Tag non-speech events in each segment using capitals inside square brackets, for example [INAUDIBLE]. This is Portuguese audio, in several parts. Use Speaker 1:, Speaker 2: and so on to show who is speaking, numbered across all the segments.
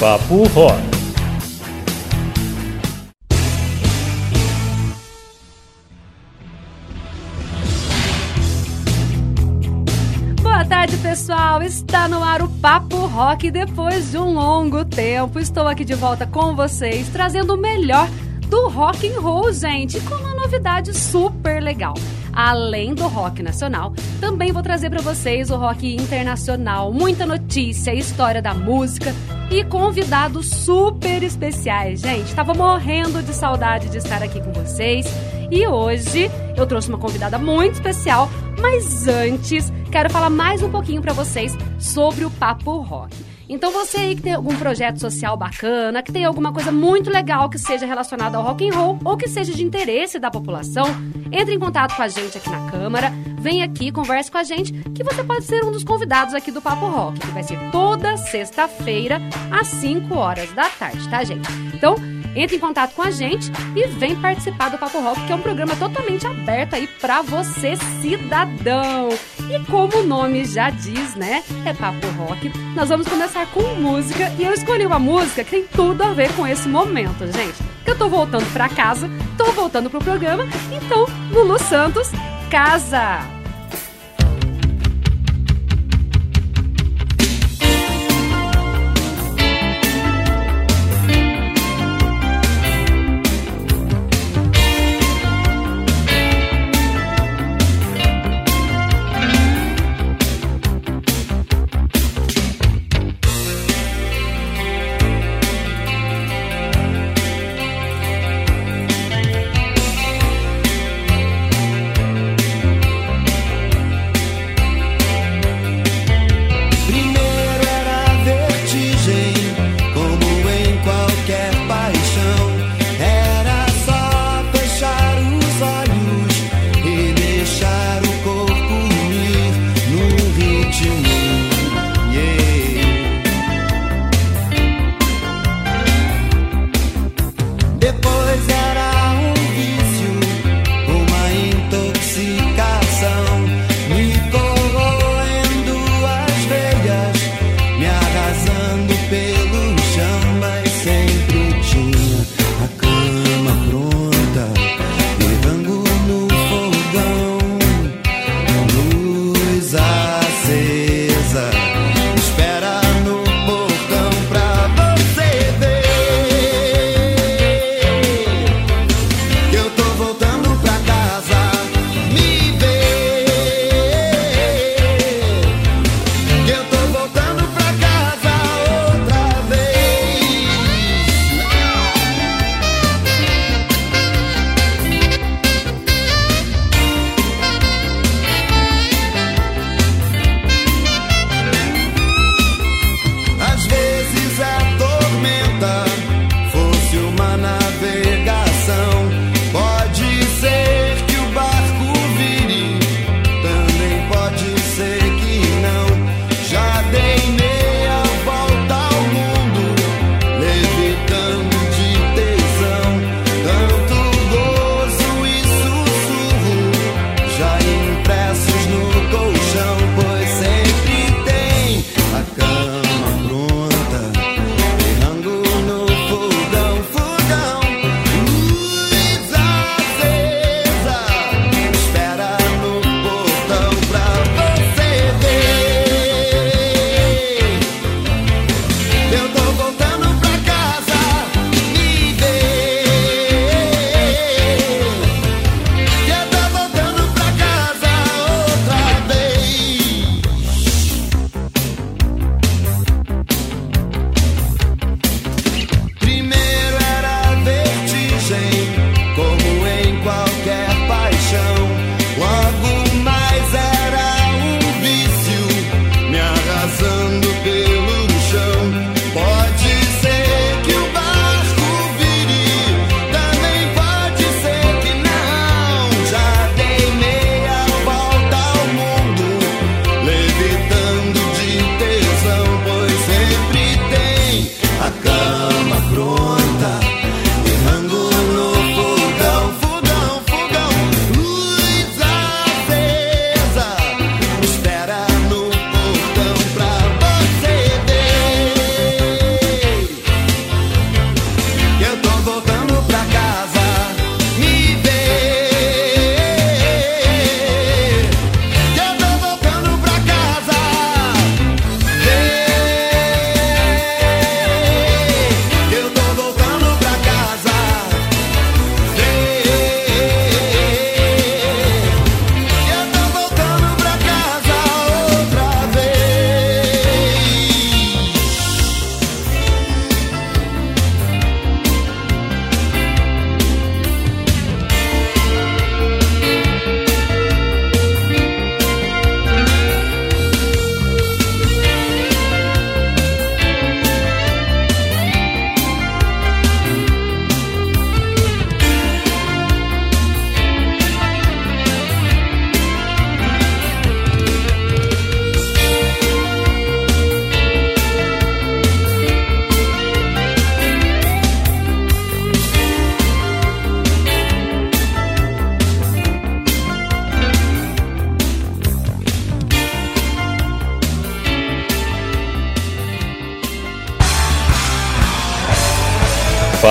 Speaker 1: Papo Rock.
Speaker 2: Boa tarde, pessoal. Está no ar o Papo Rock. Depois de um longo tempo, estou aqui de volta com vocês, trazendo o melhor do rock and roll, gente, com uma novidade super legal. Além do rock nacional, também vou trazer para vocês o rock internacional, muita notícia, história da música e convidados super especiais, gente. Tava morrendo de saudade de estar aqui com vocês e hoje eu trouxe uma convidada muito especial, mas antes quero falar mais um pouquinho para vocês sobre o Papo Rock. Então você aí que tem algum projeto social bacana, que tem alguma coisa muito legal que seja relacionada ao rock and roll ou que seja de interesse da população, entre em contato com a gente aqui na Câmara, vem aqui, converse com a gente, que você pode ser um dos convidados aqui do Papo Rock, que vai ser toda sexta-feira às 5 horas da tarde, tá, gente? Então, entre em contato com a gente e vem participar do Papo Rock, que é um programa totalmente aberto aí para você, cidadão. E como o nome já diz, né? É Papo Rock. Nós vamos começar com música e eu escolhi uma música que tem tudo a ver com esse momento, gente. Que eu tô voltando para casa, tô voltando pro programa, então Lulu Santos, casa.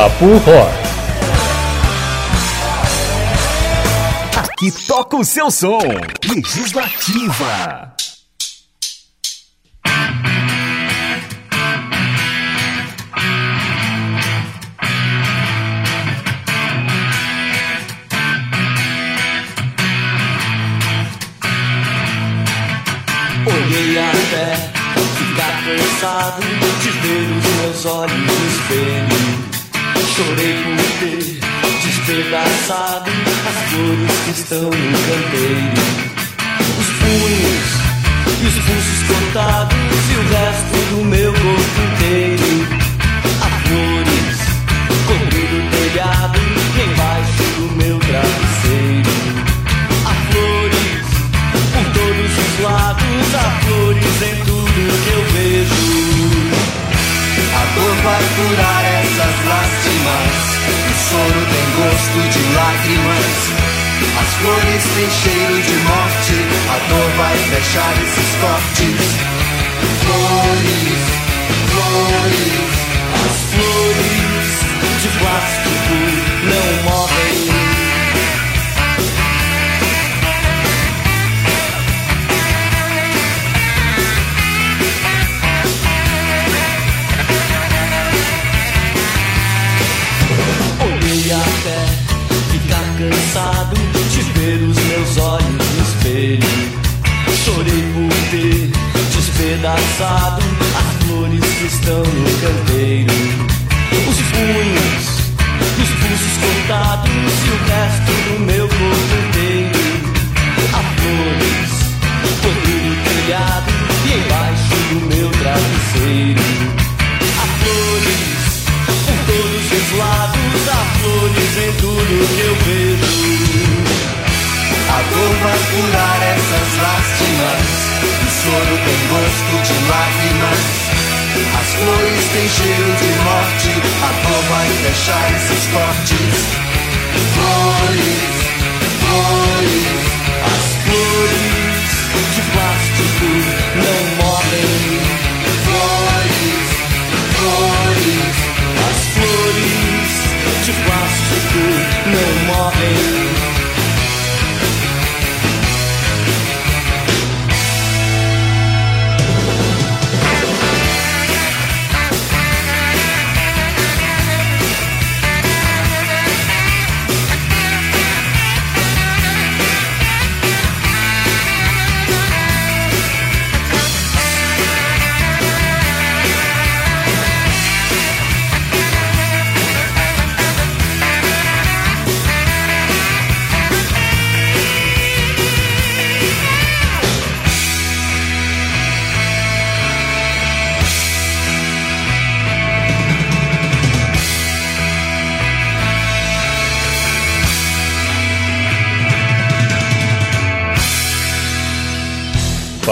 Speaker 3: Papo Rock. Aqui toca o seu som. Legislativa.
Speaker 4: Que estão no canteiro. As flores têm cheiro de morte. A dor vai fechar esses cortes. Flores, flores. As flores de plástico despedaçado as flores que estão no canteiro. Os punhos, os pulsos cortados e o resto do meu corpo inteiro. Há flores todo o telhado e embaixo do meu travesseiro. Há flores por todos os lados, há flores em tudo dor vai curar essas lástimas, o choro tem gosto de lágrimas. As flores têm cheiro de morte, a dor vai fechar esses cortes. Flores, flores, as flores de plástico não morrem. Flores, flores, as flores de plástico não morrem.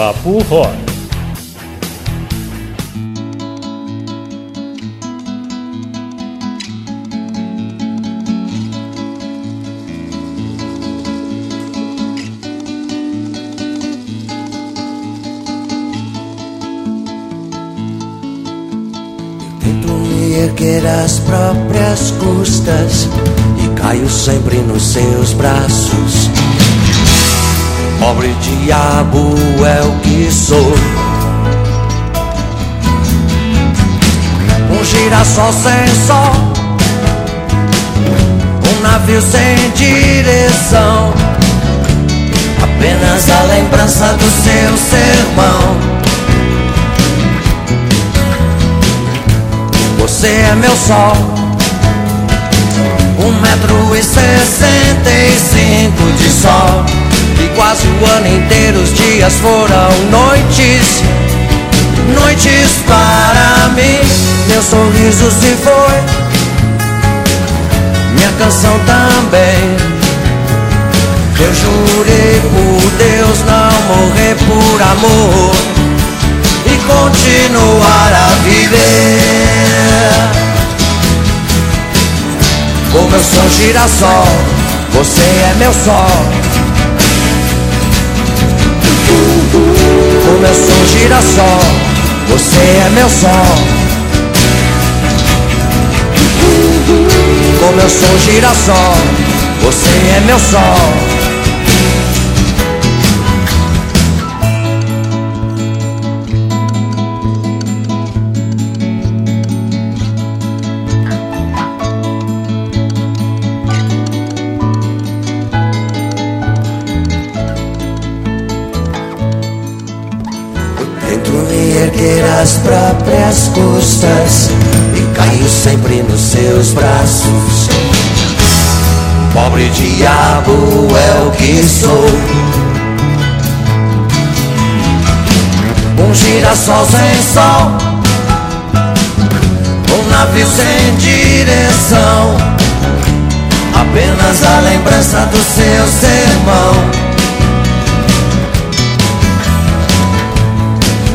Speaker 3: Papo Rock.
Speaker 5: Erguer às próprias custas e caio sempre nos seus braços. Pobre diabo é o que sou. Um girassol sem sol, um navio sem direção. Apenas a lembrança do seu sermão. Você é meu sol Um metro e sessenta e cinco de sol quase o ano inteiro os dias foram noites Noites para mim Meu sorriso se foi Minha canção também Eu jurei por Deus não morrer por amor e continuar a viver. Como eu sou girassol, você é meu sol. Como eu sou girassol, você é meu sol. Como eu sou girassol, você é meu sol. As próprias custas e caio sempre nos seus braços. Pobre diabo é o que sou. Um girassol sem sol, um navio sem direção. Apenas a lembrança do seu sermão.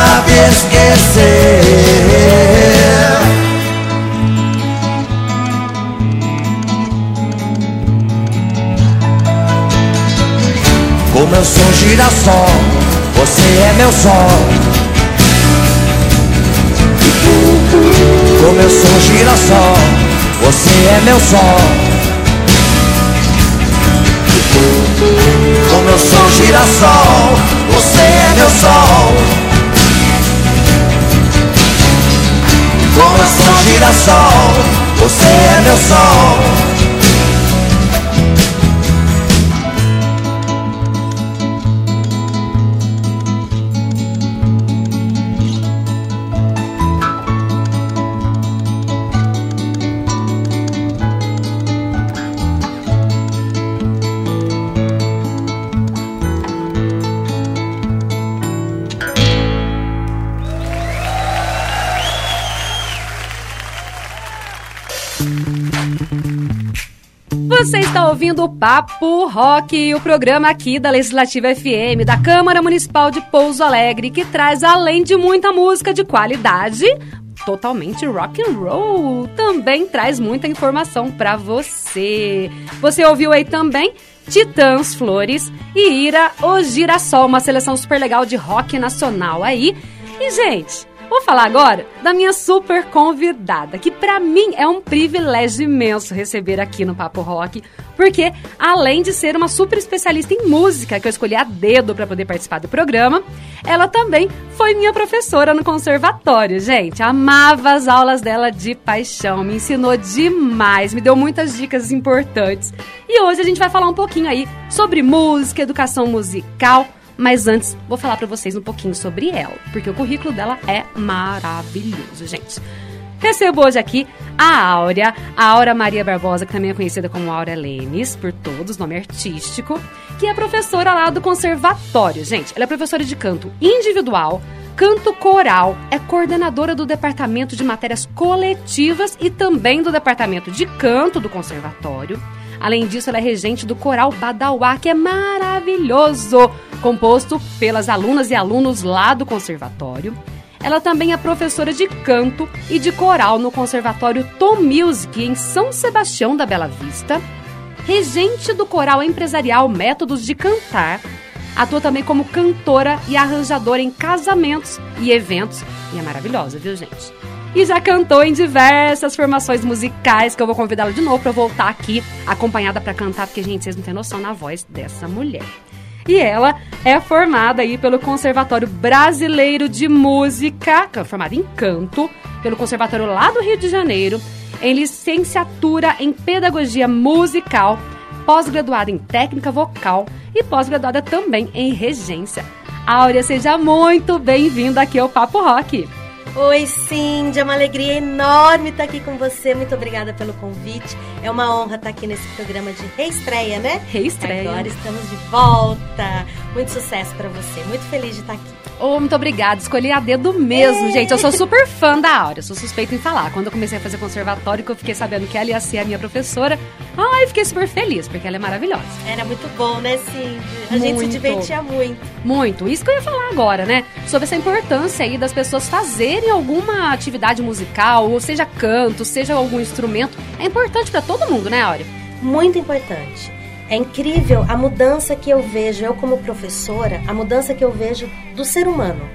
Speaker 5: sabe esquecer. Como eu sou girassol, você é meu sol. Como eu sou girassol, você é meu sol. Como eu sou girassol, você é meu sol. Como sou girassol, você é meu sol.
Speaker 2: Ouvindo o Papo Rock, o programa aqui da Legislativa FM, da Câmara Municipal de Pouso Alegre, que traz, além de muita música de qualidade, totalmente rock and roll, também traz muita informação para você. Você ouviu aí também Titãs Flores e Ira O Girassol, uma seleção super legal de rock nacional aí. E, gente, Vou falar agora da minha super convidada, que para mim é um privilégio imenso receber aqui no Papo Rock, porque além de ser uma super especialista em música, que eu escolhi a dedo para poder participar do programa, ela também foi minha professora no conservatório, gente. Amava as aulas dela de paixão, me ensinou demais, me deu muitas dicas importantes. E hoje a gente vai falar um pouquinho aí sobre música, educação musical mas antes, vou falar para vocês um pouquinho sobre ela, porque o currículo dela é maravilhoso, gente. Recebo hoje aqui a Áurea, a Aura Maria Barbosa, que também é conhecida como Áurea Lemes, por todos, nome artístico, que é professora lá do conservatório. Gente, ela é professora de canto individual, canto coral, é coordenadora do departamento de matérias coletivas e também do departamento de canto do conservatório. Além disso, ela é regente do coral Badauá, que é maravilhoso composto pelas alunas e alunos lá do conservatório. Ela também é professora de canto e de coral no Conservatório Tom Music em São Sebastião da Bela Vista. Regente do coral empresarial Métodos de Cantar. Atua também como cantora e arranjadora em casamentos e eventos. E é maravilhosa, viu, gente? E já cantou em diversas formações musicais, que eu vou convidá-la de novo para voltar aqui acompanhada para cantar, porque, gente, vocês não têm noção na voz dessa mulher. E ela é formada aí pelo Conservatório Brasileiro de Música, é formada em canto, pelo Conservatório lá do Rio de Janeiro, em licenciatura em Pedagogia Musical, pós-graduada em Técnica Vocal e pós-graduada também em Regência. Áurea, seja muito bem-vinda aqui ao Papo Rock.
Speaker 6: Oi, Cindy, é uma alegria enorme estar aqui com você. Muito obrigada pelo convite. É uma honra estar aqui nesse programa de reestreia, né?
Speaker 2: Reestreia.
Speaker 6: Agora estamos de volta. Muito sucesso para você. Muito feliz de estar aqui.
Speaker 2: Oh, muito obrigada. Escolhi a dedo mesmo, é. gente. Eu sou super fã da Áurea, sou suspeita em falar. Quando eu comecei a fazer conservatório, que eu fiquei sabendo que ela ia ser a minha professora, ai, fiquei super feliz, porque ela é maravilhosa.
Speaker 6: Era muito bom, né, Cindy? A muito. gente se divertia muito.
Speaker 2: Muito. Isso que eu ia falar agora, né? Sobre essa importância aí das pessoas fazerem alguma atividade musical, ou seja canto, seja algum instrumento. É importante para todo mundo, né, Áurea?
Speaker 6: Muito importante. É incrível a mudança que eu vejo, eu como professora, a mudança que eu vejo do ser humano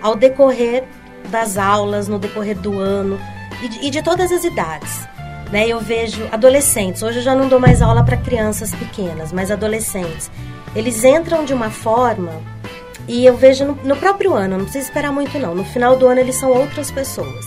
Speaker 6: ao decorrer das aulas, no decorrer do ano e de, e de todas as idades. Né? Eu vejo adolescentes, hoje eu já não dou mais aula para crianças pequenas, mas adolescentes. Eles entram de uma forma e eu vejo no, no próprio ano, não precisa esperar muito não, no final do ano eles são outras pessoas.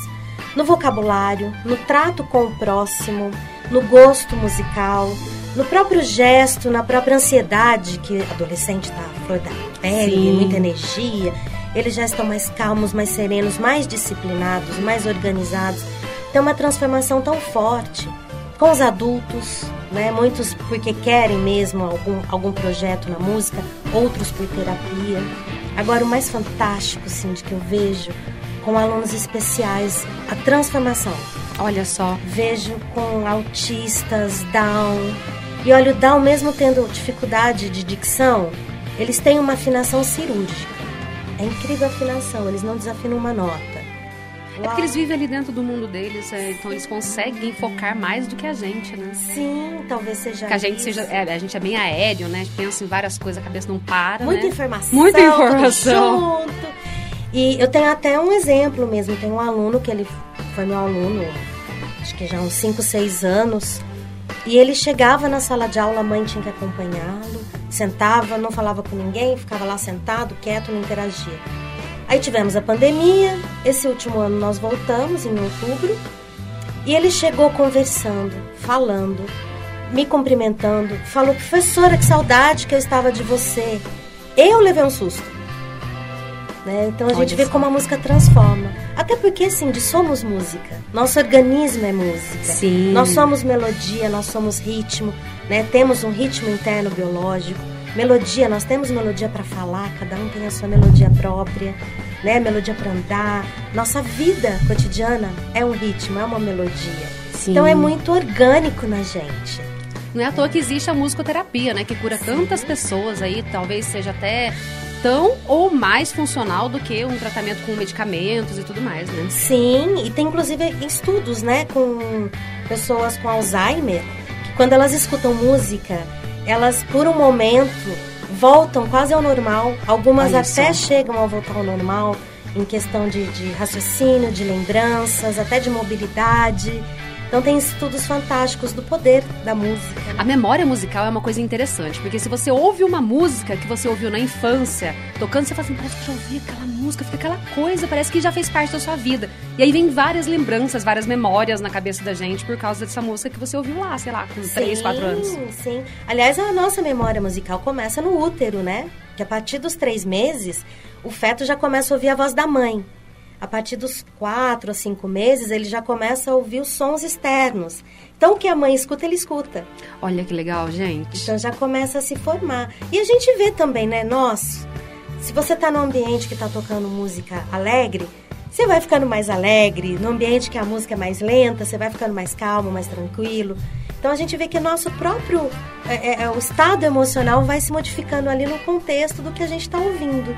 Speaker 6: No vocabulário, no trato com o próximo, no gosto musical, no próprio gesto, na própria ansiedade, que adolescente está flor da pele, Sim. muita energia, eles já estão mais calmos, mais serenos, mais disciplinados, mais organizados. Tem uma transformação tão forte com os adultos, né? Muitos porque querem mesmo algum, algum projeto na música, outros por terapia. Agora, o mais fantástico, sim, de que eu vejo com alunos especiais, a transformação.
Speaker 2: Olha só.
Speaker 6: Vejo com autistas, Down, e olha, o Down, mesmo tendo dificuldade de dicção, eles têm uma afinação cirúrgica. É incrível a afinação, eles não desafinam uma nota.
Speaker 2: Uau. É porque eles vivem ali dentro do mundo deles, é, então eles conseguem focar mais do que a gente, né?
Speaker 6: Sim, talvez seja.
Speaker 2: Que a gente seja. É, a gente é bem aéreo, né? A gente pensa em várias coisas, a cabeça não para.
Speaker 6: Muita
Speaker 2: né?
Speaker 6: informação.
Speaker 2: Muita informação.
Speaker 6: Junto. E eu tenho até um exemplo mesmo. Tem um aluno que ele foi meu aluno, acho que já há uns 5, 6 anos. E ele chegava na sala de aula, a mãe tinha que acompanhá-lo, sentava, não falava com ninguém, ficava lá sentado, quieto, não interagia. Aí tivemos a pandemia, esse último ano nós voltamos, em outubro, e ele chegou conversando, falando, me cumprimentando, falou: professora, que saudade que eu estava de você. Eu levei um susto. Né? Então a gente vê como a música transforma. Até porque, assim, de somos música. Nosso organismo é música.
Speaker 2: Sim.
Speaker 6: Nós somos melodia, nós somos ritmo, né? Temos um ritmo interno biológico. Melodia, nós temos melodia para falar, cada um tem a sua melodia própria, né? Melodia para andar. Nossa vida cotidiana é um ritmo, é uma melodia. Sim. Então é muito orgânico na gente.
Speaker 2: Não é à toa que existe a musicoterapia, né? Que cura Sim. tantas pessoas aí, talvez seja até tão ou mais funcional do que um tratamento com medicamentos e tudo mais, né?
Speaker 6: Sim, e tem inclusive estudos, né, com pessoas com Alzheimer, que quando elas escutam música, elas por um momento voltam quase ao normal, algumas até chegam a voltar ao normal em questão de, de raciocínio, de lembranças, até de mobilidade. Então tem estudos fantásticos do poder da música.
Speaker 2: A memória musical é uma coisa interessante, porque se você ouve uma música que você ouviu na infância, tocando, você fala assim, parece que já ouvi aquela música, fica aquela coisa, parece que já fez parte da sua vida. E aí vem várias lembranças, várias memórias na cabeça da gente por causa dessa música que você ouviu lá, sei lá, com 3, 4 anos.
Speaker 6: Sim, sim. Aliás, a nossa memória musical começa no útero, né? Que a partir dos três meses, o feto já começa a ouvir a voz da mãe a partir dos quatro a cinco meses, ele já começa a ouvir os sons externos. Então, o que a mãe escuta, ele escuta.
Speaker 2: Olha que legal, gente.
Speaker 6: Então, já começa a se formar. E a gente vê também, né? Nós, se você está num ambiente que está tocando música alegre, você vai ficando mais alegre. No ambiente que a música é mais lenta, você vai ficando mais calmo, mais tranquilo. Então, a gente vê que nosso próprio é, é, é o estado emocional vai se modificando ali no contexto do que a gente está ouvindo.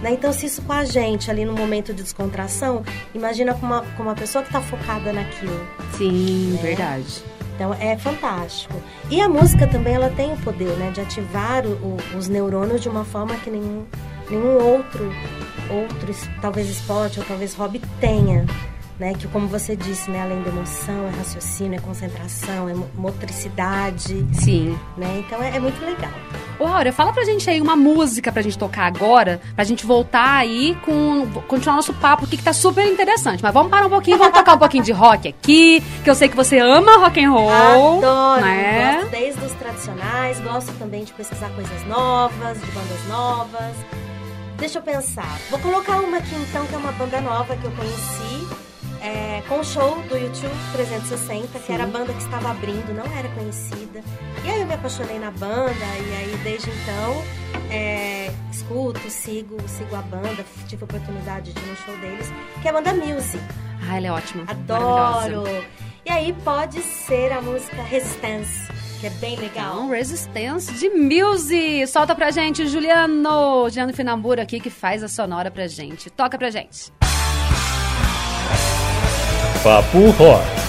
Speaker 6: Né? Então, se isso com a gente ali no momento de descontração, imagina com uma, com uma pessoa que está focada naquilo.
Speaker 2: Sim, né? verdade.
Speaker 6: Então é fantástico. E a música também ela tem o poder né, de ativar o, o, os neurônios de uma forma que nenhum, nenhum outro, outro, talvez esporte ou talvez hobby tenha né? Que como você disse, né? Além da emoção, é raciocínio, é concentração, é motricidade.
Speaker 2: Sim.
Speaker 6: Né? Então é, é muito legal.
Speaker 2: Ô, Áurea, fala pra gente aí uma música pra gente tocar agora, pra gente voltar aí com. continuar nosso papo aqui, que tá super interessante. Mas vamos parar um pouquinho, vamos tocar um pouquinho de rock aqui, que eu sei que você ama rock and roll.
Speaker 6: Adoro, né? gosto desde os tradicionais, gosto também de pesquisar coisas novas, de bandas novas. Deixa eu pensar. Vou colocar uma aqui então, que é uma banda nova que eu conheci é, com o show do YouTube 360, que era a banda que estava abrindo, não era conhecida. E aí eu me apaixonei na banda, e aí desde então é, escuto, sigo, sigo a banda, tive a oportunidade de ir no show deles, que é a banda Music.
Speaker 2: Ah, ela é ótima.
Speaker 6: Adoro! E aí pode ser a música Resistance, que é bem legal.
Speaker 2: Então, Resistance de Music. Solta pra gente, Juliano. Juliano Finambura aqui que faz a sonora pra gente. Toca pra gente.
Speaker 7: Papo Rock.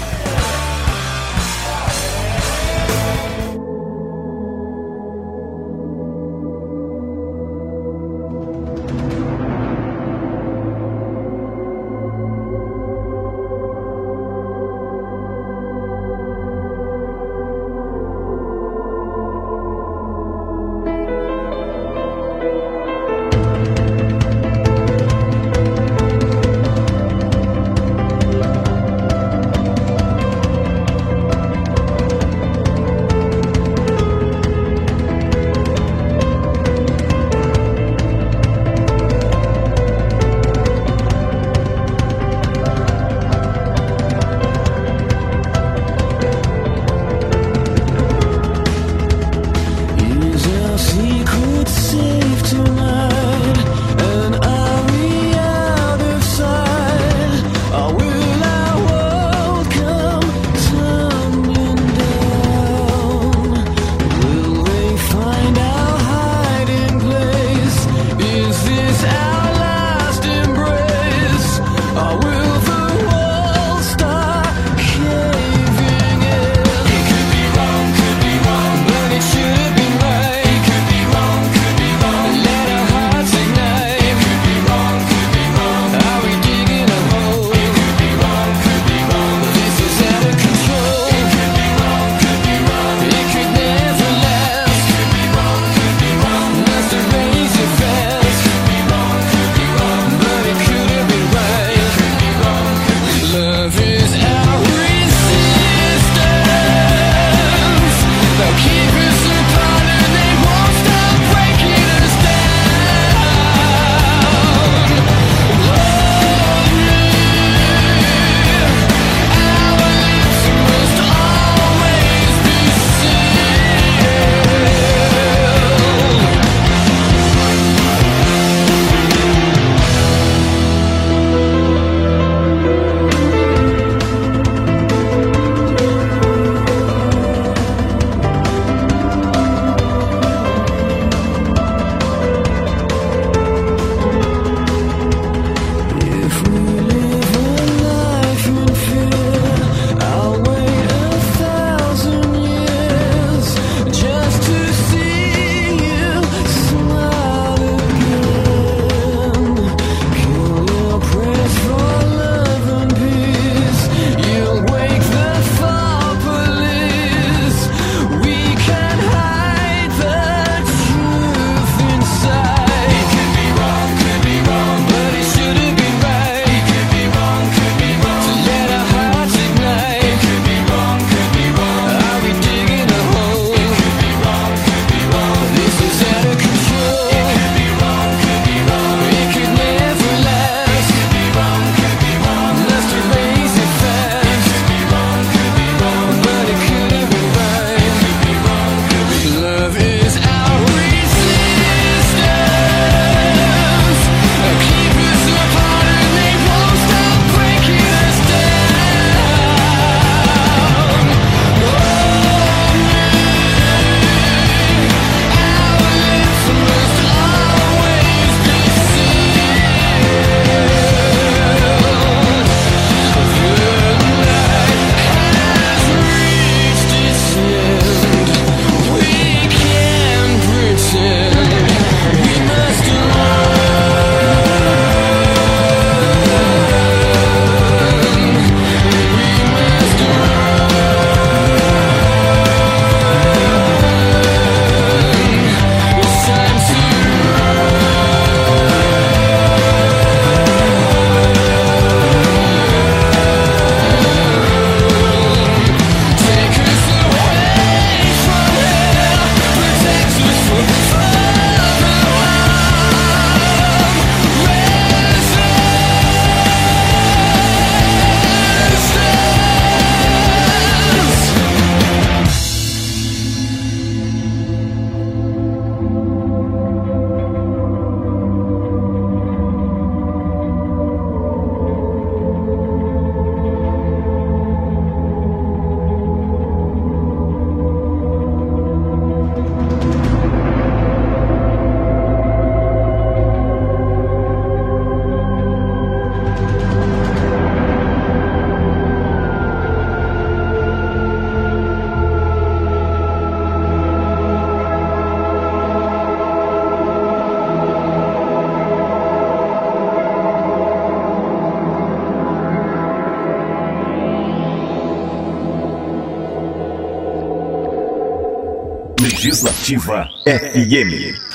Speaker 8: Legislativa FM.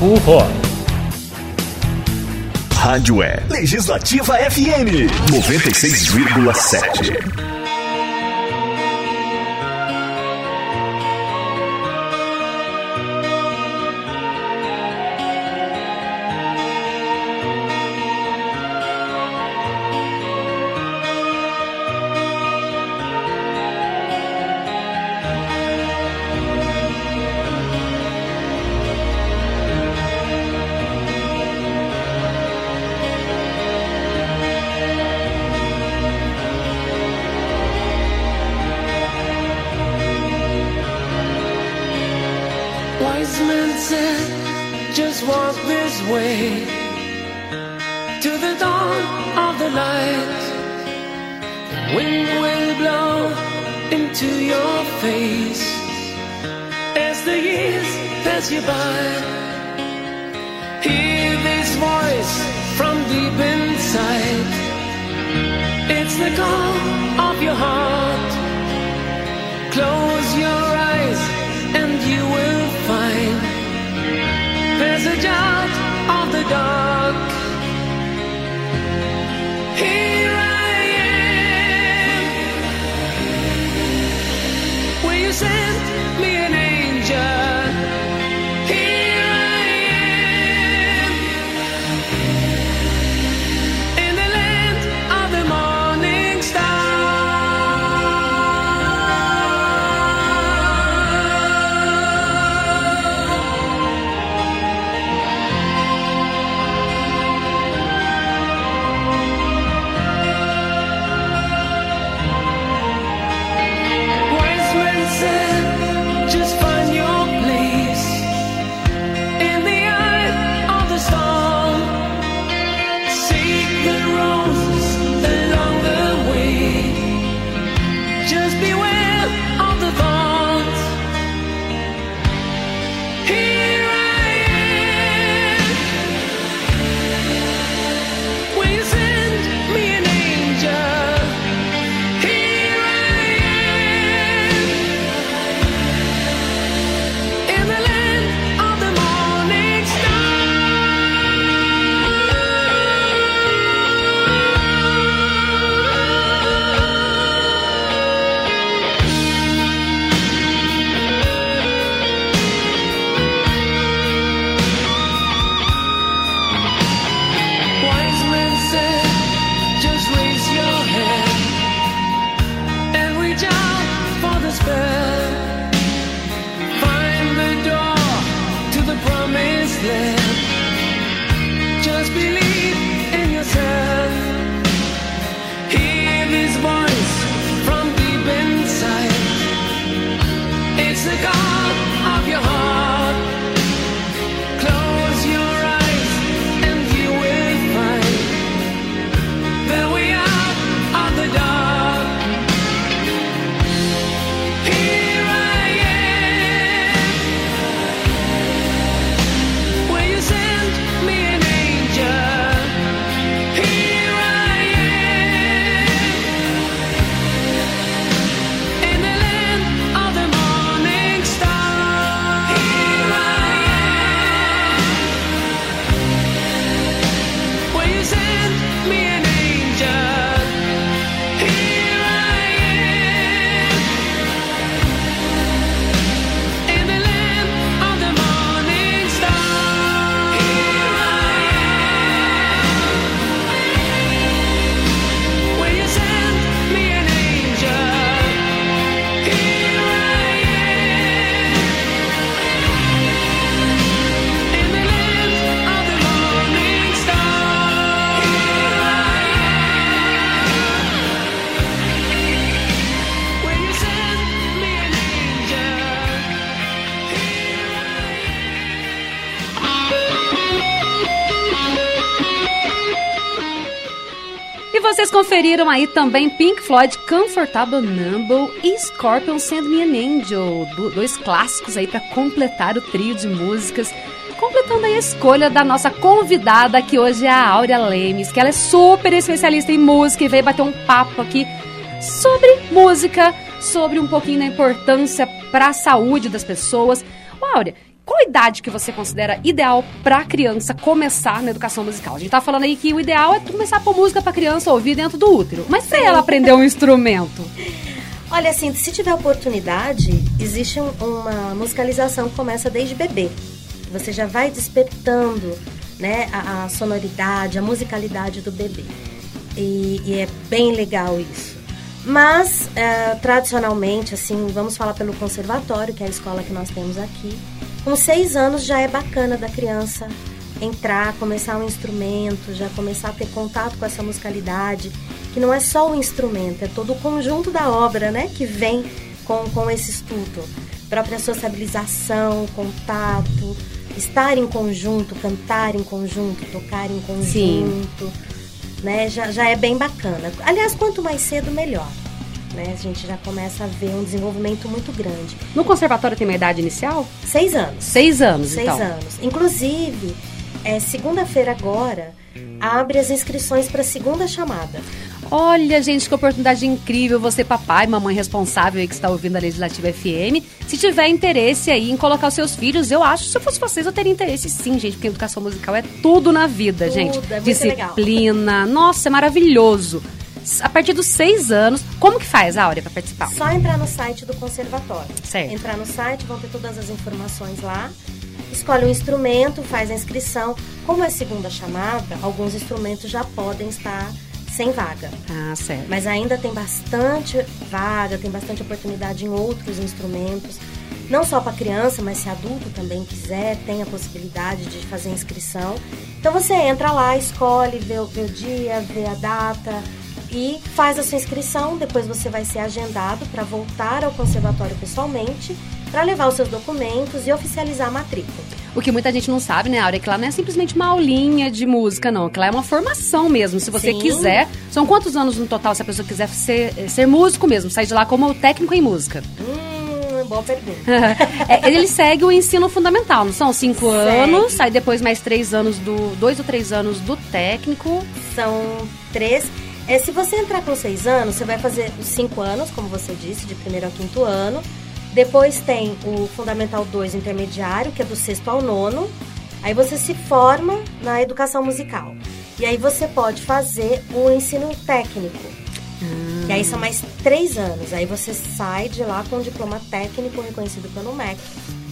Speaker 9: Burro.
Speaker 1: Rádio é Legislativa FM 96,7.
Speaker 2: conferiram aí também Pink Floyd, Comfortable Numble e Scorpion Send Me an Angel, dois clássicos aí para completar o trio de músicas completando a escolha da nossa convidada, que hoje é a Áurea Lemes, que ela é super especialista em música e veio bater um papo aqui sobre música, sobre um pouquinho da importância para a saúde das pessoas. Ô, Áurea, qual a idade que você considera ideal pra criança começar na educação musical? A gente tá falando aí que o ideal é começar a pôr música pra criança ouvir dentro do útero. Mas pra ela aprender um instrumento?
Speaker 6: Olha, assim, se tiver oportunidade, existe um- uma musicalização que começa desde bebê. Você já vai despertando né, a, a sonoridade, a musicalidade do bebê. E, e é bem legal isso. Mas, eh, tradicionalmente, assim, vamos falar pelo conservatório, que é a escola que nós temos aqui. Com seis anos já é bacana da criança entrar, começar um instrumento, já começar a ter contato com essa musicalidade, que não é só o instrumento, é todo o conjunto da obra, né, que vem com, com esse estudo. Própria sociabilização, contato, estar em conjunto, cantar em conjunto, tocar em conjunto, né, já, já é bem bacana. Aliás, quanto mais cedo, melhor. Né, a gente já começa a ver um desenvolvimento muito grande.
Speaker 2: No conservatório tem uma idade inicial?
Speaker 6: Seis anos.
Speaker 2: Seis anos,
Speaker 6: Seis
Speaker 2: então.
Speaker 6: anos. Inclusive, é, segunda-feira agora, abre as inscrições para a segunda chamada.
Speaker 2: Olha, gente, que oportunidade incrível. Você, papai, mamãe responsável aí que está ouvindo a Legislativa FM. Se tiver interesse aí em colocar os seus filhos, eu acho, se eu fosse vocês, eu teria interesse sim, gente, porque educação musical é tudo na vida,
Speaker 6: Tudo,
Speaker 2: gente.
Speaker 6: é muito
Speaker 2: Disciplina. Nossa, é maravilhoso. A partir dos seis anos, como que faz, Áurea, para participar?
Speaker 6: Só entrar no site do conservatório.
Speaker 2: Certo.
Speaker 6: Entrar no site, vão ter todas as informações lá. Escolhe um instrumento, faz a inscrição. Como é segunda chamada, alguns instrumentos já podem estar sem vaga.
Speaker 2: Ah, certo.
Speaker 6: Mas ainda tem bastante vaga, tem bastante oportunidade em outros instrumentos. Não só para criança, mas se adulto também quiser, tem a possibilidade de fazer inscrição. Então você entra lá, escolhe, vê, o- vê o dia, vê a data e faz a sua inscrição. Depois você vai ser agendado para voltar ao conservatório pessoalmente, para levar os seus documentos e oficializar a matrícula.
Speaker 2: O que muita gente não sabe, né, Áurea, é que lá não é simplesmente uma aulinha de música, não. Que lá é uma formação mesmo. Se você
Speaker 6: Sim.
Speaker 2: quiser. São quantos anos no total se a pessoa quiser ser, ser músico mesmo? Sair de lá como técnico em música?
Speaker 6: Hum, boa pergunta. [LAUGHS]
Speaker 2: É, ele segue o ensino fundamental, não são? Cinco
Speaker 6: Segue.
Speaker 2: anos, aí depois mais três anos do. dois ou três anos do técnico.
Speaker 6: São três. É, se você entrar com seis anos, você vai fazer os cinco anos, como você disse, de primeiro ao quinto ano. Depois tem o Fundamental 2 intermediário, que é do sexto ao nono. Aí você se forma na educação musical. E aí você pode fazer o ensino técnico. Que aí são mais três anos. Aí você sai de lá com um diploma técnico reconhecido pelo MEC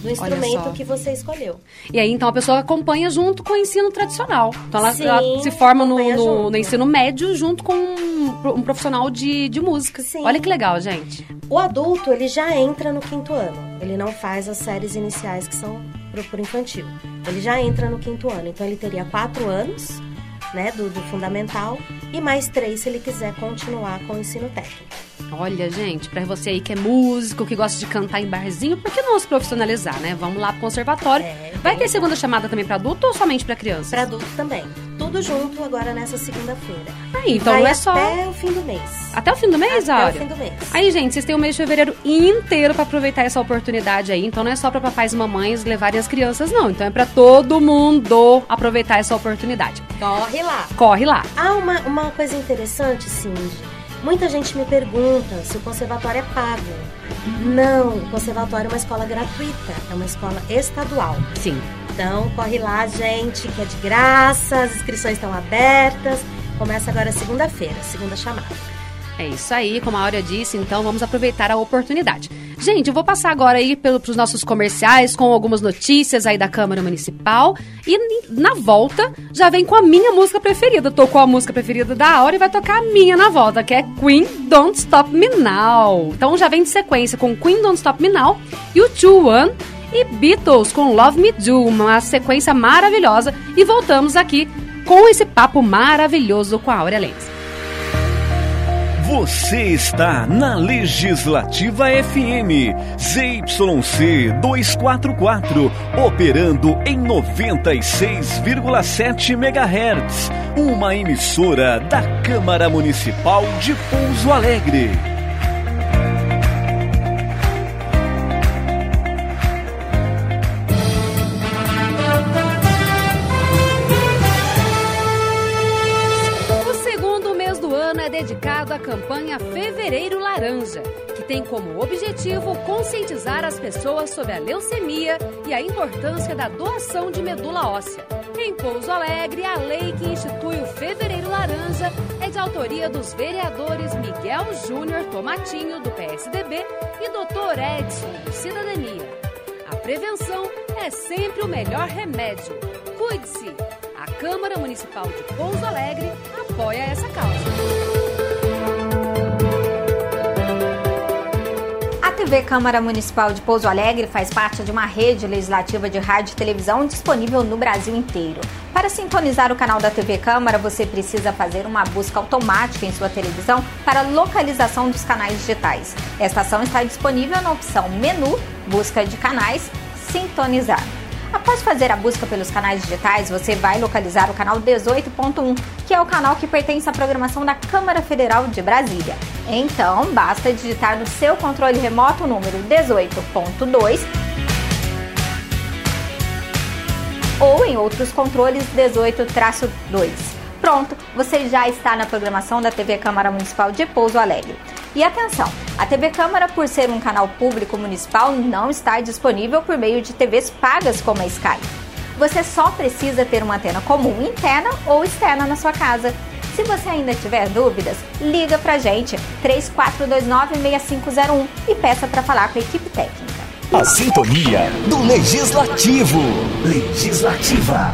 Speaker 2: só.
Speaker 6: instrumento que você escolheu.
Speaker 2: E aí, então, a pessoa acompanha junto com o ensino tradicional. Então, ela,
Speaker 6: Sim,
Speaker 2: ela se forma no, no- no ensino médio junto com um, um profissional de, de música.
Speaker 6: Sim.
Speaker 2: Olha que legal, gente.
Speaker 6: O adulto, ele já entra no quinto ano. Ele não faz as séries iniciais que são pro, pro infantil. Ele já entra no quinto ano. Então, ele teria quatro anos, né, do, do fundamental, e mais três se ele quiser continuar com o ensino técnico.
Speaker 2: Olha, gente, pra você aí que é músico, que gosta de cantar em barzinho, por que não se profissionalizar, né? Vamos lá pro conservatório.
Speaker 6: É,
Speaker 2: Vai ter segunda chamada também pra adulto ou somente pra criança?
Speaker 6: Para adulto também. Tudo junto agora nessa segunda-feira.
Speaker 2: Aí, então
Speaker 6: Vai
Speaker 2: não é só.
Speaker 6: até o fim do mês.
Speaker 2: Até o fim do mês,
Speaker 6: Até o fim do mês.
Speaker 2: Aí, gente, vocês têm o mês de fevereiro inteiro pra aproveitar essa oportunidade aí. Então não é só pra papais e mamães levarem as crianças, não. Então é pra todo mundo aproveitar essa oportunidade.
Speaker 6: Corre lá.
Speaker 2: Corre lá.
Speaker 6: Ah, uma, uma coisa interessante, Cindy. Muita gente me pergunta se o conservatório é pago. Não, o conservatório é uma escola gratuita, é uma escola estadual.
Speaker 2: Sim.
Speaker 6: Então, corre lá, gente, que é de graça, as inscrições estão abertas. Começa agora segunda-feira, segunda chamada.
Speaker 2: É isso aí, como a Áurea disse, então vamos aproveitar a oportunidade. Gente, eu vou passar agora aí pelo, pros nossos comerciais com algumas notícias aí da Câmara Municipal. E na volta já vem com a minha música preferida. Tocou a música preferida da Áurea e vai tocar a minha na volta, que é Queen Don't Stop Me Now. Então já vem de sequência com Queen Don't Stop Me Now e o 2-1 e Beatles com Love Me Do, uma sequência maravilhosa. E voltamos aqui com esse papo maravilhoso com a Áurea Lens.
Speaker 1: Você está na Legislativa FM, ZYC 244, operando em 96,7 MHz. Uma emissora da Câmara Municipal de Pouso Alegre.
Speaker 2: Campanha Fevereiro Laranja, que tem como objetivo conscientizar as pessoas sobre a leucemia e a importância da doação de medula óssea. Em Pouso Alegre, a lei que institui o Fevereiro Laranja é de autoria dos vereadores Miguel Júnior Tomatinho, do PSDB, e Dr. Edson, do Cidadania. A prevenção é sempre o melhor remédio. Cuide-se! A Câmara Municipal de Pouso Alegre apoia essa causa.
Speaker 9: TV Câmara Municipal de Pouso Alegre faz parte de uma rede legislativa de rádio e televisão disponível no Brasil inteiro. Para sintonizar o canal da TV Câmara, você precisa fazer uma busca automática em sua televisão para localização dos canais digitais. Esta ação está disponível na opção Menu, Busca de Canais, Sintonizar. Após fazer a busca pelos canais digitais, você vai localizar o canal 18.1, que é o canal que pertence à programação da Câmara Federal de Brasília. Então, basta digitar no seu controle remoto o número 18.2 ou em outros controles 18-2. Pronto, você já está na programação da TV Câmara Municipal de Pouso Alegre. E atenção, a TV Câmara, por ser um canal público municipal, não está disponível por meio de TVs pagas como a Sky. Você só precisa ter uma antena comum interna ou externa na sua casa. Se você ainda tiver dúvidas, liga pra gente 3429-6501 e peça para falar com a equipe técnica.
Speaker 1: A sintonia do Legislativo. Legislativa.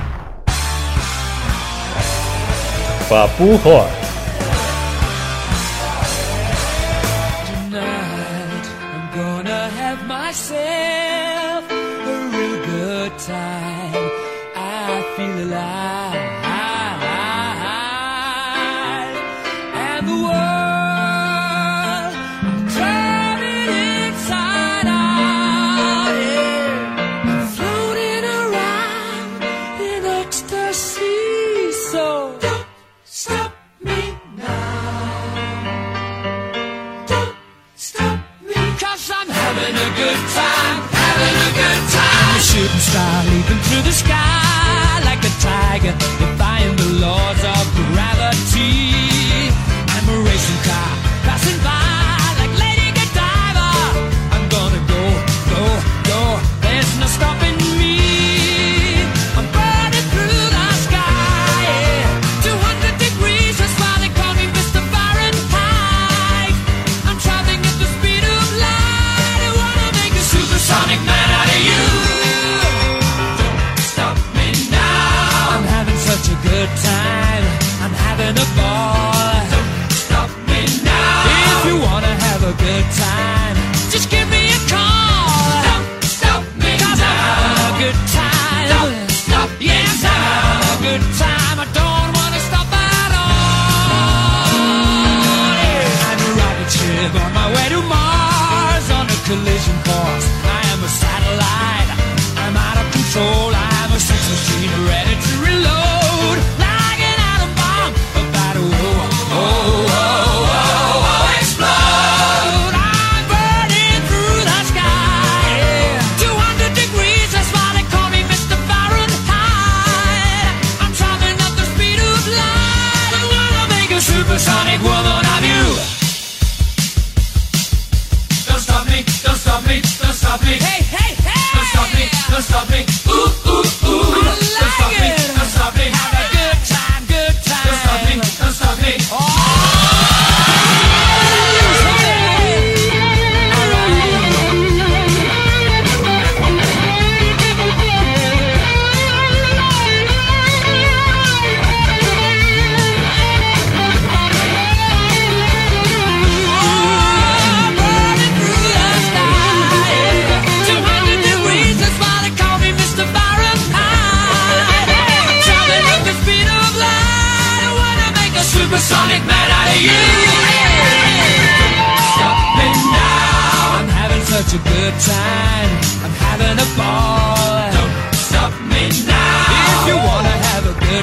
Speaker 1: Papo Rock.
Speaker 10: Myself a real good time.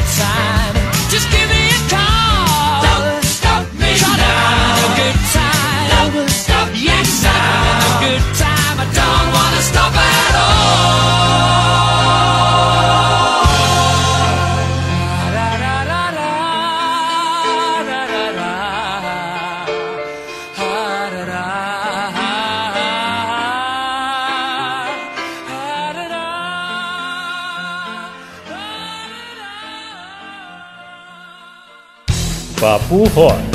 Speaker 10: Time,
Speaker 11: Papo Rock.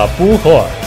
Speaker 11: Papo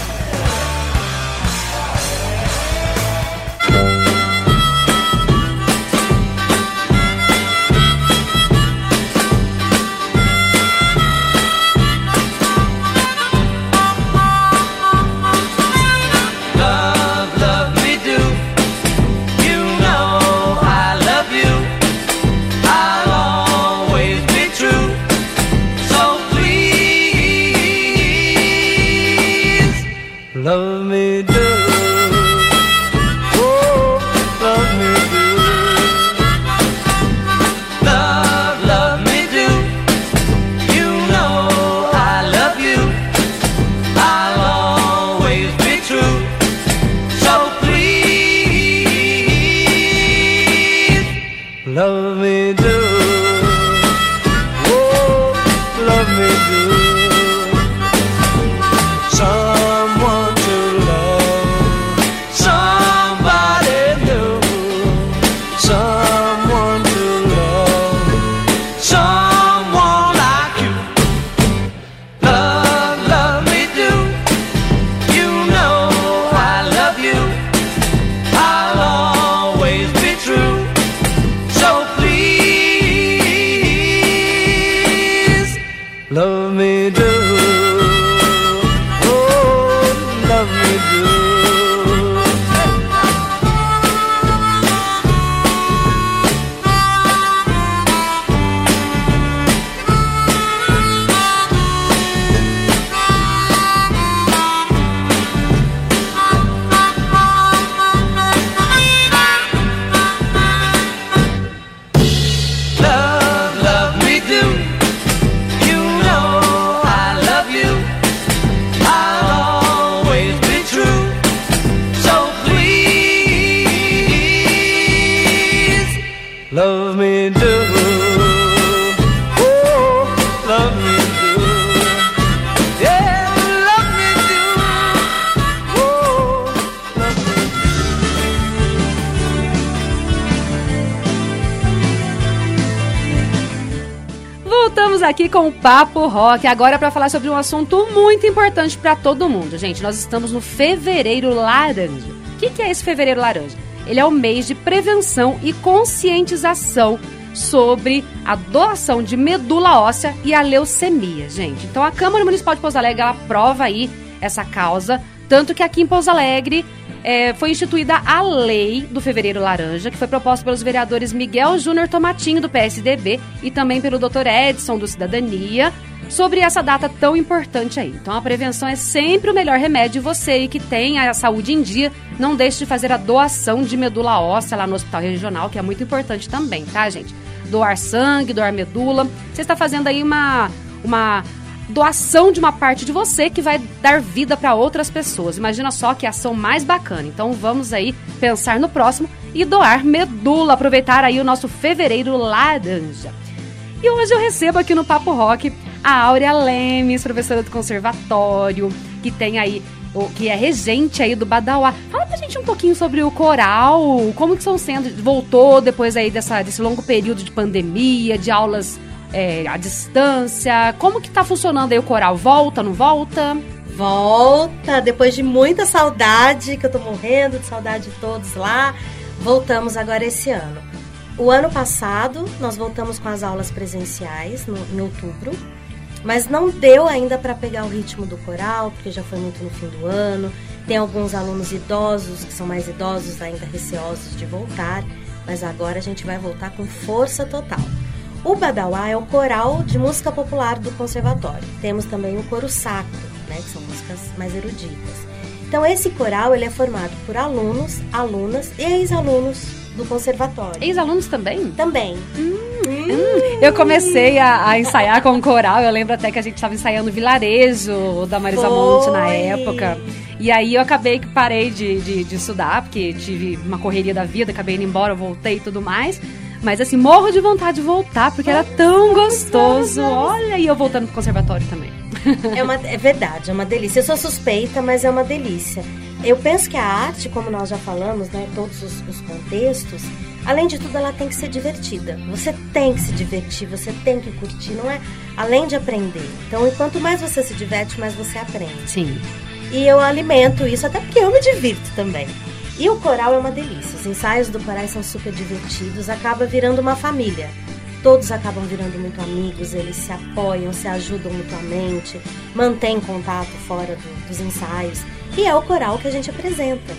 Speaker 2: aqui com o Papo Rock, agora para falar sobre um assunto muito importante para todo mundo. Gente, nós estamos no Fevereiro Laranja. O que, que é esse Fevereiro Laranja? Ele é o mês de prevenção e conscientização sobre a doação de medula óssea e a leucemia, gente. Então a Câmara Municipal de Pouso Alegre ela aprova aí essa causa, tanto que aqui em Pouso Alegre é, foi instituída a lei do Fevereiro Laranja, que foi proposta pelos vereadores Miguel Júnior Tomatinho, do PSDB, e também pelo Dr. Edson, do Cidadania, sobre essa data tão importante aí. Então, a prevenção é sempre o melhor remédio. Você que tem a saúde em dia, não deixe de fazer a doação de medula óssea lá no Hospital Regional, que é muito importante também, tá, gente? Doar sangue, doar medula. Você está fazendo aí uma... uma doação de uma parte de você que vai dar vida para outras pessoas. Imagina só que ação mais bacana. Então vamos aí pensar no próximo e doar medula, aproveitar aí o nosso fevereiro laranja. E hoje eu recebo aqui no Papo Rock a Áurea Lemes, professora do conservatório, que tem aí que é regente aí do Badauá. Fala pra gente um pouquinho sobre o coral, como que estão sendo, voltou depois aí dessa, desse longo período de pandemia, de aulas é, à distância, como que tá funcionando aí o coral? Volta, não volta?
Speaker 6: Volta, depois de muita saudade, que eu tô morrendo de saudade de todos lá, voltamos agora esse ano. O ano passado, nós voltamos com as aulas presenciais, no, em outubro, mas não deu ainda para pegar o ritmo do coral, porque já foi muito no fim do ano. Tem alguns alunos idosos, que são mais idosos, ainda receosos de voltar, mas agora a gente vai voltar com força total. O Badauá é o coral de música popular do conservatório. Temos também o coro sacro, né, que são músicas mais eruditas. Então esse coral ele é formado por alunos, alunas e ex-alunos do conservatório.
Speaker 2: Ex-alunos também?
Speaker 6: Também.
Speaker 2: Eu comecei a, a ensaiar com o coral, eu lembro até que a gente estava ensaiando o Vilarejo da Marisa
Speaker 6: Foi.
Speaker 2: Monte na época. E aí eu acabei que parei de, de, de estudar, porque tive uma correria da vida, acabei indo embora, voltei e tudo mais. Mas assim, morro de vontade de voltar, porque era tão gostoso. Olha, e eu voltando pro conservatório também.
Speaker 6: É, uma, é verdade, é uma delícia. Eu sou suspeita, mas é uma delícia. Eu penso que a arte, como nós já falamos, né, todos os, os contextos, além de tudo, ela tem que ser divertida. Você tem que se divertir, você tem que curtir, não é? Além de aprender. Então, e quanto mais você se diverte, mais você aprende.
Speaker 2: Sim.
Speaker 6: E eu alimento isso, até porque eu me divirto também. E o coral é uma delícia. Os ensaios do coral são super divertidos, acaba virando uma família. Todos acabam virando muito amigos, eles se apoiam, se ajudam mutuamente, mantêm contato fora do- dos ensaios. E é o coral que a gente apresenta.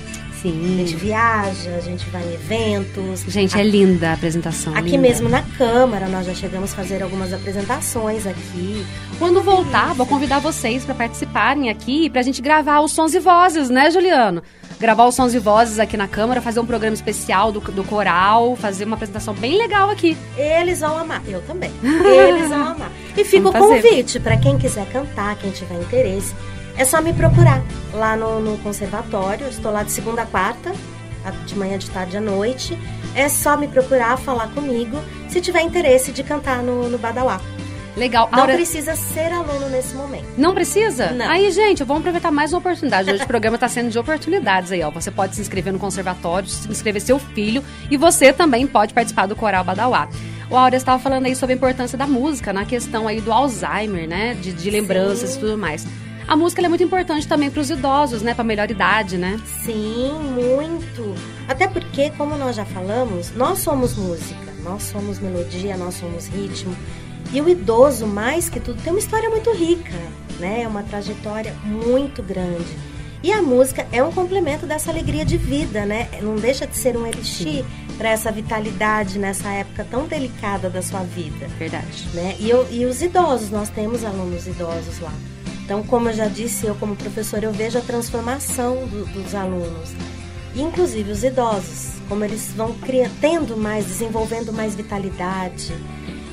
Speaker 6: A gente
Speaker 2: Sim.
Speaker 6: viaja, a gente vai em eventos.
Speaker 2: Gente, é linda a apresentação.
Speaker 6: Aqui
Speaker 2: linda.
Speaker 6: mesmo na Câmara, nós já chegamos a fazer algumas apresentações aqui.
Speaker 2: Quando voltar, vou convidar vocês para participarem aqui, pra gente gravar os sons e vozes, né, Juliano? Gravar os sons e vozes aqui na Câmara, fazer um programa especial do, do coral, fazer uma apresentação bem legal aqui.
Speaker 6: Eles vão amar, eu também. [LAUGHS] Eles vão amar. E fica o
Speaker 2: Vamos
Speaker 6: convite para quem quiser cantar, quem tiver interesse, é só me procurar lá no, no conservatório. Eu estou lá de segunda a quarta, de manhã, de tarde à noite. é só me procurar, falar comigo, se tiver interesse de cantar no, no Badauá.
Speaker 2: Legal.
Speaker 6: Não
Speaker 2: Aura-
Speaker 6: precisa ser aluno nesse momento.
Speaker 2: Não precisa?
Speaker 6: Não.
Speaker 2: Aí, gente, vamos aproveitar mais uma oportunidade. Hoje o programa está sendo de oportunidades aí, ó. Você pode se inscrever no conservatório, se inscrever seu filho e você também pode participar do Coral Badauá. O Áurea estava falando aí sobre a importância da música na questão aí do Alzheimer, né? De, de lembranças e tudo mais. A música é muito importante também para os idosos, né? Para melhor idade, né?
Speaker 6: Sim, muito. Até porque, como nós já falamos, nós somos música, nós somos melodia, nós somos ritmo. E o idoso, mais que tudo, tem uma história muito rica, né? É uma trajetória muito grande. E a música é um complemento dessa alegria de vida, né? Não deixa de ser um elixir para essa vitalidade nessa época tão delicada da sua vida.
Speaker 2: Verdade.
Speaker 6: né? E, eu- e os idosos, nós temos alunos idosos lá. Então, como eu já disse, eu como professora, eu vejo a transformação do- dos alunos. Inclusive os idosos, como eles vão cria- tendo mais, desenvolvendo mais vitalidade,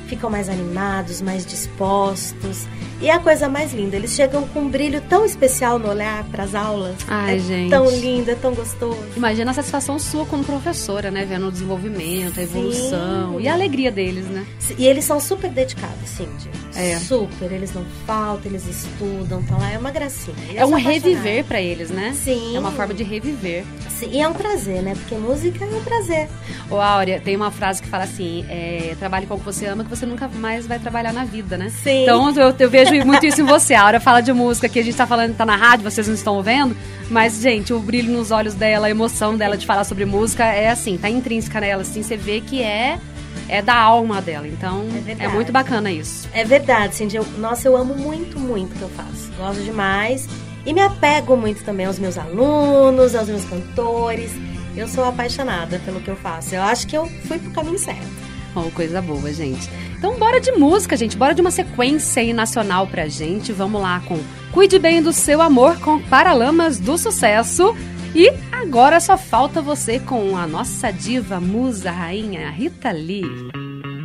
Speaker 6: ficam mais animados, mais dispostos. E é a coisa mais linda, eles chegam com um brilho tão especial no olhar para as aulas.
Speaker 2: Ai,
Speaker 6: é
Speaker 2: gente.
Speaker 6: tão lindo, é tão gostoso.
Speaker 2: Imagina a satisfação sua como professora, né? Vendo o desenvolvimento, a evolução
Speaker 6: Sim.
Speaker 2: e a alegria deles, né?
Speaker 6: E eles são super dedicados, Cindy.
Speaker 2: É.
Speaker 6: Super, eles não faltam, eles estudam, estão lá, é uma gracinha.
Speaker 2: É um
Speaker 6: sou apaixonada.
Speaker 2: reviver pra eles, né?
Speaker 6: Sim.
Speaker 2: É uma forma de reviver.
Speaker 6: Sim, E é um prazer, né? Porque música é um prazer.
Speaker 2: Ô, Áurea, tem uma frase que fala assim: é, trabalhe com o que você ama, que você nunca mais vai trabalhar na vida, né?
Speaker 6: Sim.
Speaker 2: Então eu, eu vejo muito isso em você. A Áurea fala de música que a gente tá falando, tá na rádio, vocês não estão vendo. Mas, gente, o brilho nos olhos dela, a emoção dela de falar sobre música é assim, tá intrínseca nela, assim, você vê que é, é da alma dela. Então,
Speaker 6: É
Speaker 2: é, muito bacana isso.
Speaker 6: É verdade, Cindy. Eu, nossa, eu amo muito, muito o que eu faço. Gosto demais. E me apego muito também aos meus alunos, aos meus cantores. Eu sou apaixonada pelo que eu faço. Eu acho que eu fui pro caminho certo.
Speaker 2: Oh, coisa boa, gente. Então, bora de música, gente. Bora de uma sequência aí nacional pra gente. Vamos lá com Cuide Bem do Seu Amor com Paralamas do Sucesso. E agora só falta você com a nossa diva, musa, rainha Rita Lee.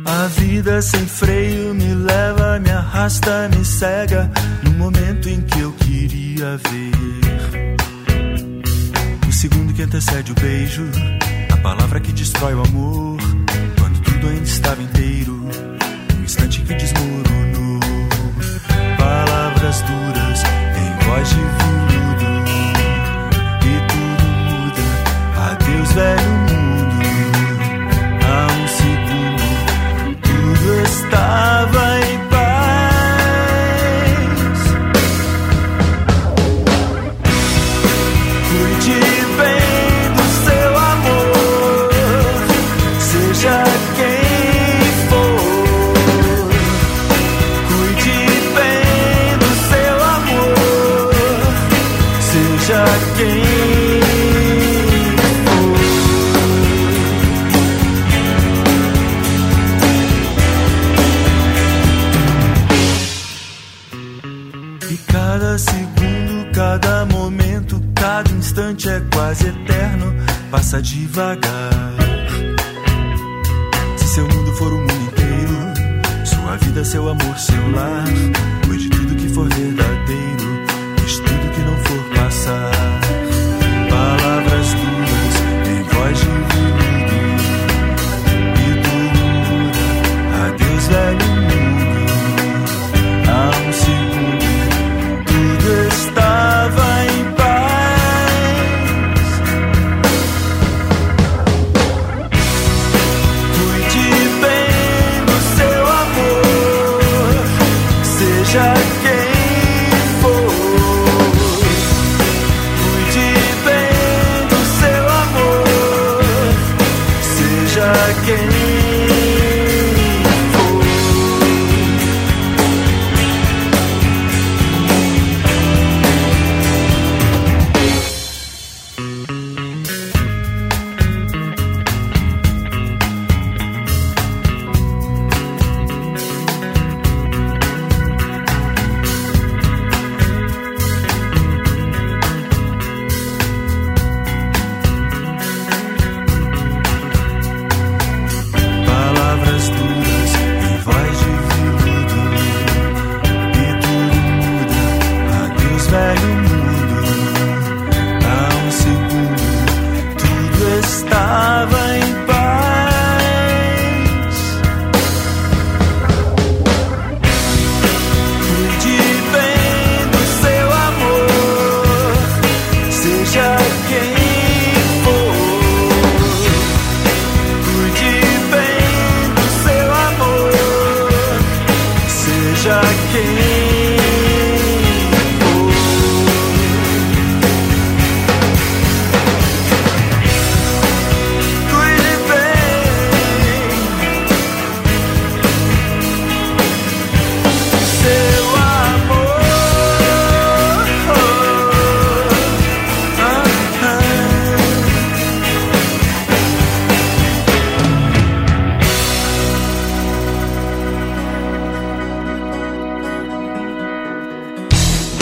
Speaker 12: A vida sem freio me leva, me arrasta, me cega no momento em que eu queria ver. O segundo que antecede o beijo, a palavra que destrói o amor, estava inteiro, o instante que desmoronou. Palavras duras em voz de veludo, e tudo muda. Adeus, velho mundo. Há um segundo tudo estava passa devagar. Se seu mundo for o mundo inteiro, sua vida, seu amor, seu lar, cuide tudo que for verdadeiro,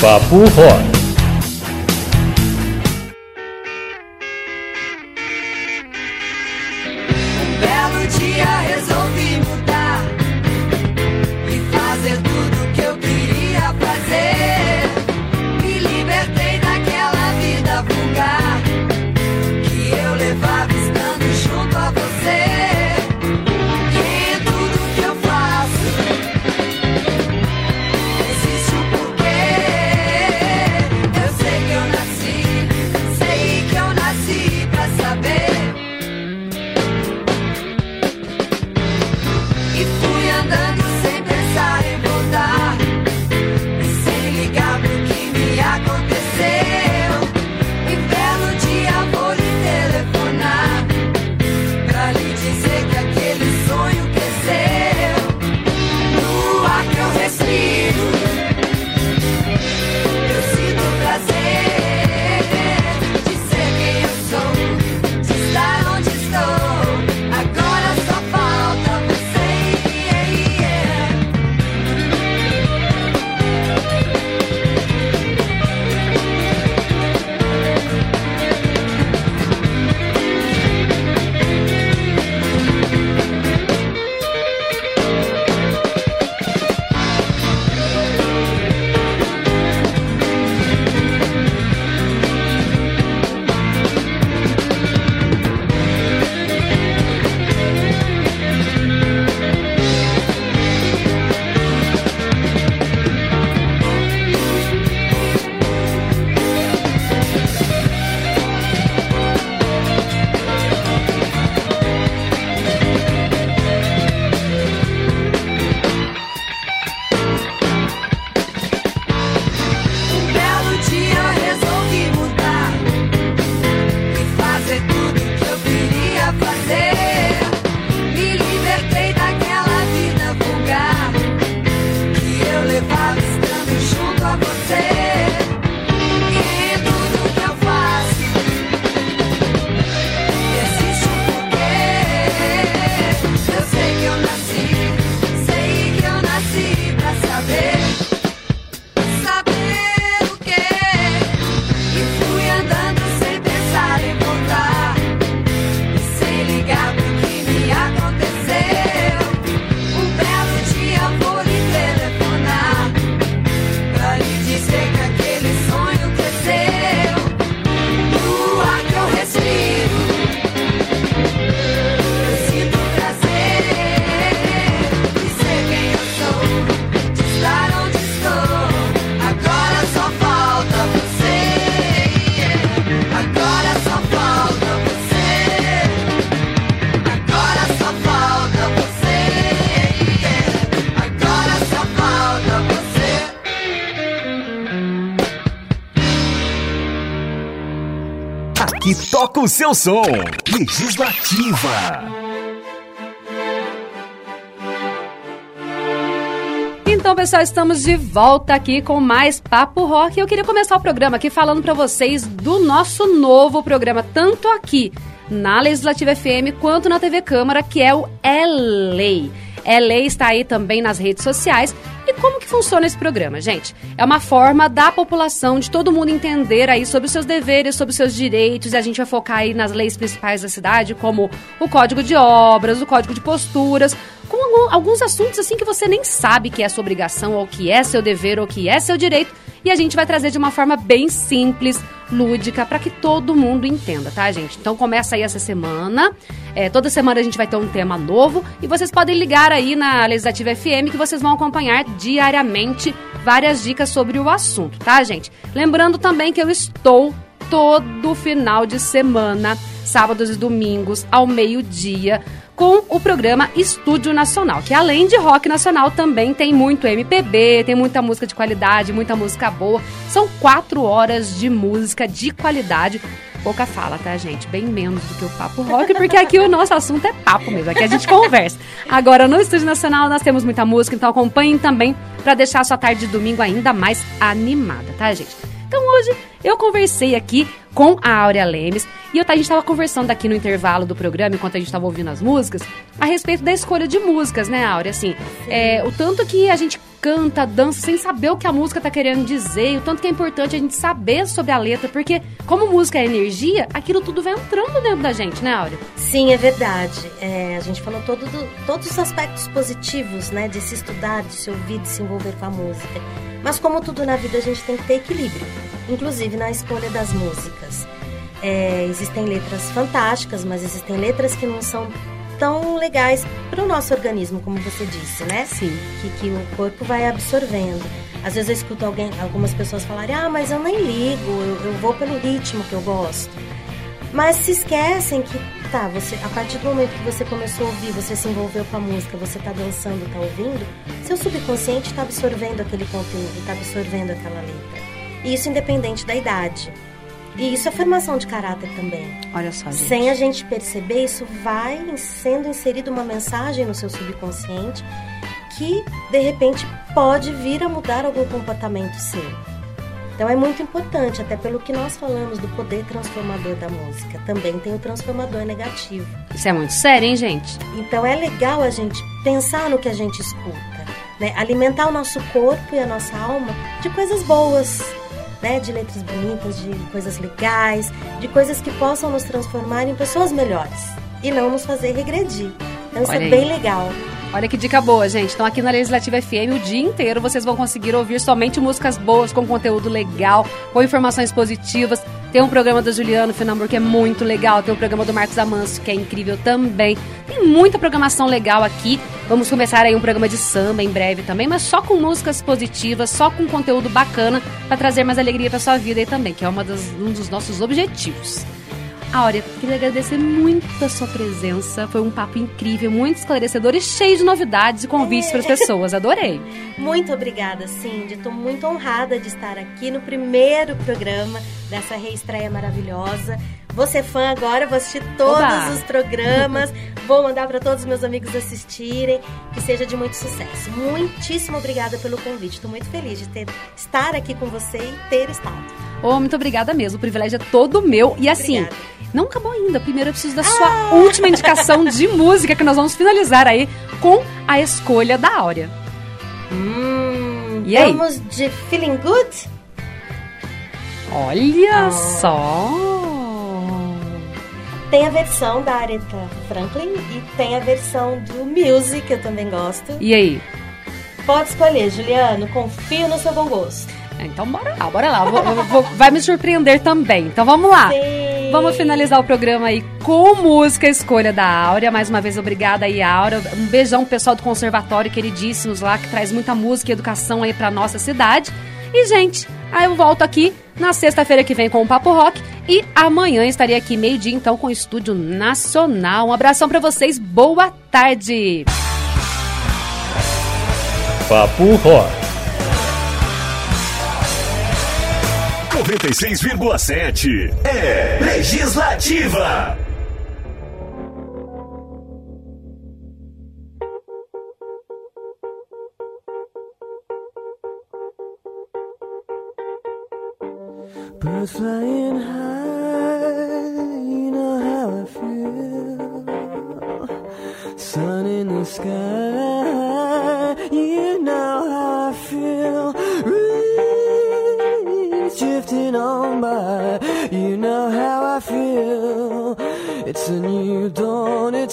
Speaker 13: Papo Rock.
Speaker 3: O
Speaker 13: seu som. Legislativa.
Speaker 2: Então, pessoal, estamos de volta aqui com mais Papo Rock. Eu queria começar o programa aqui falando para vocês do nosso novo programa, tanto aqui na Legislativa FM quanto na TV Câmara, que é o LA. LA está aí também nas redes sociais. Que funciona esse programa, gente? É uma forma da população, de todo mundo entender aí sobre os seus deveres, sobre os seus direitos, e a gente vai focar aí nas leis principais da cidade, como o Código de Obras, o Código de Posturas, com alguns assuntos assim que você nem sabe que é sua obrigação, ou que é seu dever, ou que é seu direito, e a gente vai trazer de uma forma bem simples, lúdica, para que todo mundo entenda, tá, gente? Então começa aí essa semana. É, toda semana a gente vai ter um tema novo e vocês podem ligar aí na Legislativa FM que vocês vão acompanhar diariamente várias dicas sobre o assunto, tá, gente? Lembrando também que eu estou todo final de semana, sábados e domingos, ao meio-dia, com o programa Estúdio Nacional, que além de rock nacional também tem muito MPB, tem muita música de qualidade, muita música boa. São quatro horas de música de qualidade. Pouca fala, tá, gente? Bem menos do que o papo rock, porque aqui o nosso assunto é papo mesmo, aqui a gente conversa. Agora, no Estúdio Nacional, nós temos muita música, então acompanhem também para deixar a sua tarde de domingo ainda mais animada, tá, gente? Então hoje eu conversei aqui com a Áurea Lemes e eu, a gente estava conversando aqui no intervalo do programa, enquanto a gente estava ouvindo as músicas, a respeito da escolha de músicas, né, Áurea? Assim, é, o tanto que a gente canta, dança sem saber o que a música tá querendo dizer, e o tanto que é importante a gente saber sobre a letra, porque como música é energia, aquilo tudo vai entrando dentro da gente, né, Áurea?
Speaker 6: Sim, é verdade. É, a gente falou todo do- todos os aspectos positivos, né, de se estudar, de se ouvir, de se envolver com a música. Mas como tudo na vida, a gente tem que ter equilíbrio, inclusive na escolha das músicas. É, existem letras fantásticas, mas existem letras que não são tão legais para o nosso organismo, como você disse, né?
Speaker 2: Sim.
Speaker 6: Que, que o corpo vai absorvendo. Às vezes eu escuto alguém, algumas pessoas falarem, ah, mas eu nem ligo, eu, eu vou pelo ritmo que eu gosto. Mas se esquecem que, tá, você, a partir do momento que você começou a ouvir, você se envolveu com a música, você tá dançando, tá ouvindo, seu subconsciente está absorvendo aquele conteúdo, está absorvendo aquela letra. E isso independente da idade. E isso é formação de caráter também.
Speaker 2: Olha só, gente.
Speaker 6: Sem a gente perceber, isso vai sendo inserida uma mensagem no seu subconsciente que, de repente, pode vir a mudar algum comportamento seu. Então é muito importante, até pelo que nós falamos do poder transformador da música. Também tem o transformador negativo.
Speaker 2: Isso é muito sério, hein, gente?
Speaker 6: Então é legal a gente pensar no que a gente escuta, né? Alimentar o nosso corpo e a nossa alma de coisas boas, né? De letras bonitas, de coisas legais, de coisas que possam nos transformar em pessoas melhores e não nos fazer regredir. Então isso
Speaker 2: Olha
Speaker 6: é
Speaker 2: aí.
Speaker 6: bem legal.
Speaker 2: Olha que dica boa, gente. Então aqui na Legislativa FM o dia inteiro vocês vão conseguir ouvir somente músicas boas, com conteúdo legal, com informações positivas. Tem um programa do Juliano Finamor que é muito legal, tem o programa do Marcos Amanso que é incrível também. Tem muita programação legal aqui. Vamos começar aí um programa de samba em breve também, mas só com músicas positivas, só com conteúdo bacana para trazer mais alegria para sua vida aí também, que é das- um dos nossos objetivos. Áurea, queria agradecer muito a sua presença. Foi um papo incrível, muito esclarecedor e cheio de novidades e convites para as pessoas. Adorei. [LAUGHS]
Speaker 6: Muito obrigada, Cindy. Estou muito honrada de estar aqui no primeiro programa dessa reestreia maravilhosa. Vou ser fã agora, vou assistir todos
Speaker 2: Oba!
Speaker 6: os programas, [LAUGHS] vou mandar para todos os meus amigos assistirem, que seja de muito sucesso. Muitíssimo obrigada pelo convite. Estou muito feliz de ter, estar aqui com você e ter estado.
Speaker 2: Oh, muito obrigada mesmo. O privilégio é todo meu. E assim,
Speaker 6: Obrigada.
Speaker 2: Não acabou ainda. Primeiro eu preciso da sua última indicação de [LAUGHS] música que nós vamos finalizar aí com a escolha da Áurea.
Speaker 6: Hum,
Speaker 2: E aí?
Speaker 6: Vamos de Feeling Good?
Speaker 2: Olha
Speaker 6: Oh.
Speaker 2: só!
Speaker 6: Tem a versão da Aretha Franklin e tem a versão do Music, que eu também gosto.
Speaker 2: E aí?
Speaker 6: Pode escolher, Juliano. Confio no seu bom gosto.
Speaker 2: Então bora lá, bora lá. Vou- vou- vai me surpreender também. Então vamos lá.
Speaker 6: Sim.
Speaker 2: Vamos finalizar o programa aí com música escolha da Áurea. Mais uma vez, obrigada aí, Áurea. Um beijão pro pessoal do conservatório, queridíssimos lá, que traz muita música e educação aí pra nossa cidade. E, gente, aí eu volto aqui na sexta-feira que vem com o Papo Rock. E amanhã estarei aqui meio-dia, então, com o Estúdio Nacional. Um abração pra vocês, boa tarde!
Speaker 1: Papo Rock. 96,7 é Legislativa.
Speaker 10: Birds flying high, you know how I feel. Sun in the sky,